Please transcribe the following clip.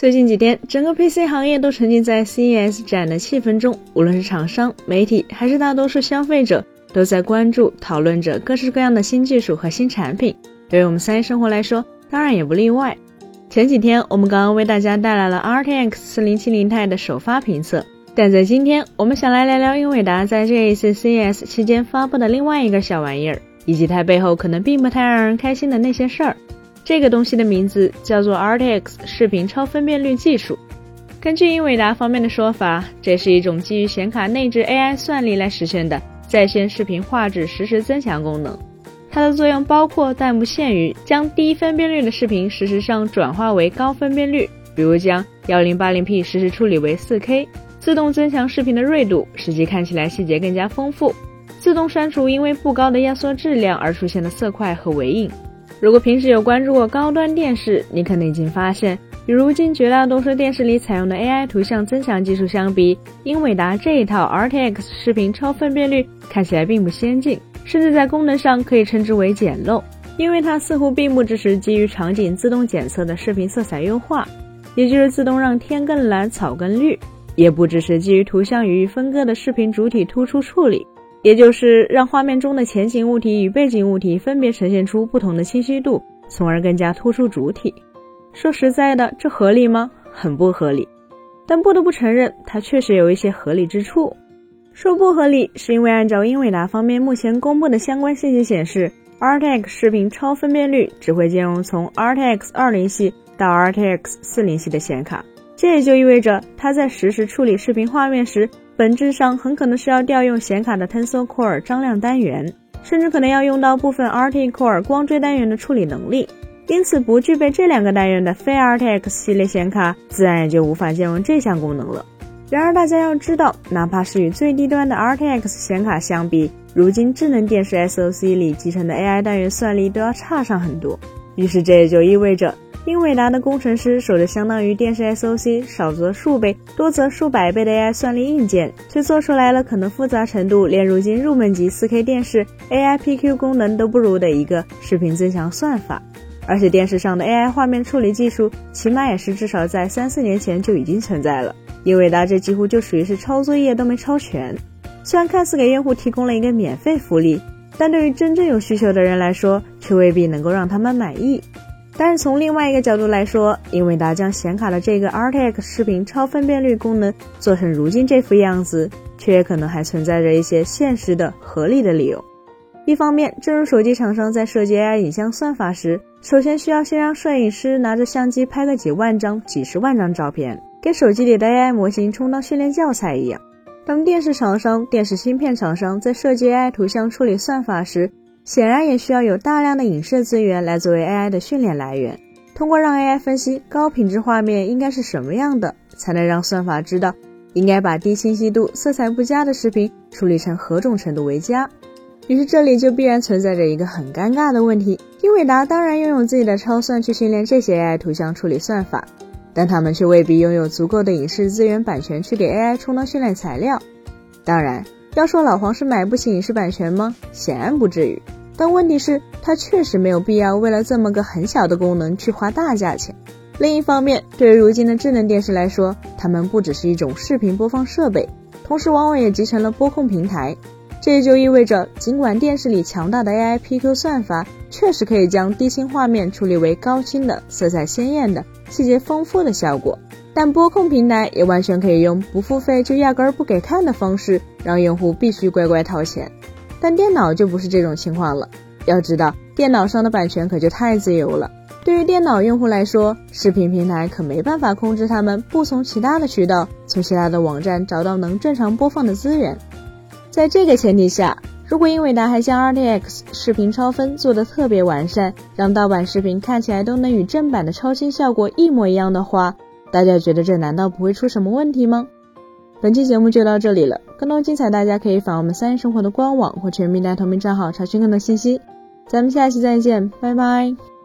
最近几天，整个 PC 行业都沉浸在 CES 展的气氛中，无论是厂商、媒体，还是大多数消费者，都在关注、讨论着各式各样的新技术和新产品。对于我们三一生活来说，当然也不例外。前几天，我们刚刚为大家带来了 RTX 4070 Ti 的首发评测，但在今天，我们想来聊聊英伟达在这一次 CES 期间发布的另外一个小玩意儿，以及它背后可能并不太让人开心的那些事儿。这个东西的名字叫做 RTX 视频超分辨率技术。根据英伟达方面的说法，这是一种基于显卡内置 AI 算力来实现的在线视频画质实时增强功能。它的作用包括但不限于将低分辨率的视频实时上转化为高分辨率，比如将 1080P 实时处理为 4K，自动增强视频的锐度，使其看起来细节更加丰富，自动删除因为不高的压缩质量而出现的色块和尾影。如果平时有关注过高端电视，你可能已经发现，与如今绝大多数电视里采用的 AI 图像增强技术相比，英伟达这一套 RTX 视频超分辨率看起来并不先进，甚至在功能上可以称之为简陋，因为它似乎并不支持基于场景自动检测的视频色彩优化，也就是自动让天更蓝、草更绿，也不支持基于图像语义分割的视频主体突出处理。也就是让画面中的前景物体与背景物体分别呈现出不同的清晰度，从而更加突出主体。说实在的，这合理吗？很不合理。但不得不承认，它确实有一些合理之处。说不合理，是因为按照英伟达方面目前公布的相关信息显示，RTX 视频超分辨率只会兼容从 RTX 20系到 RTX 40系的显卡，这也就意味着它在实时处理视频画面时。本质上很可能是要调用显卡的 Tensor Core 张量单元，甚至可能要用到部分 RT Core 光追单元的处理能力。因此，不具备这两个单元的非 RTX 系列显卡，自然也就无法兼容这项功能了。然而，大家要知道，哪怕是与最低端的 RTX 显卡相比，如今智能电视 SoC 里集成的 AI 单元算力都要差上很多。于是，这也就意味着。英伟达的工程师守着相当于电视 SoC 少则数倍、多则数百倍的 AI 算力硬件，却做出来了可能复杂程度连如今入门级 4K 电视 AI PQ 功能都不如的一个视频增强算法。而且电视上的 AI 画面处理技术，起码也是至少在三四年前就已经存在了。英伟达这几乎就属于是抄作业都没抄全。虽然看似给用户提供了一个免费福利，但对于真正有需求的人来说，却未必能够让他们满意。但是从另外一个角度来说，英伟达将显卡的这个 RTX 视频超分辨率功能做成如今这副样子，却也可能还存在着一些现实的合理的理由。一方面，正如手机厂商在设计 AI 影像算法时，首先需要先让摄影师拿着相机拍个几万张、几十万张照片，给手机里的 AI 模型充当训练教材一样。当电视厂商、电视芯片厂商在设计 AI 图像处理算法时，显然也需要有大量的影视资源来作为 AI 的训练来源。通过让 AI 分析高品质画面应该是什么样的，才能让算法知道应该把低清晰度、色彩不佳的视频处理成何种程度为佳。于是这里就必然存在着一个很尴尬的问题：英伟达当然拥有自己的超算去训练这些 AI 图像处理算法，但他们却未必拥有足够的影视资源版权去给 AI 充当训练材料。当然，要说老黄是买不起影视版权吗？显然不至于。但问题是，它确实没有必要为了这么个很小的功能去花大价钱。另一方面，对于如今的智能电视来说，它们不只是一种视频播放设备，同时往往也集成了播控平台。这也就意味着，尽管电视里强大的 AI PQ 算法确实可以将低清画面处理为高清的、色彩鲜艳的、细节丰富的效果，但播控平台也完全可以用不付费就压根儿不给看的方式，让用户必须乖乖掏钱。但电脑就不是这种情况了。要知道，电脑上的版权可就太自由了。对于电脑用户来说，视频平台可没办法控制他们不从其他的渠道、从其他的网站找到能正常播放的资源。在这个前提下，如果英伟达还将 RTX 视频超分做得特别完善，让盗版视频看起来都能与正版的超清效果一模一样的话，大家觉得这难道不会出什么问题吗？本期节目就到这里了，更多精彩大家可以访我们三一生活的官网或全民大同名账号查询更多信息。咱们下期再见，拜拜。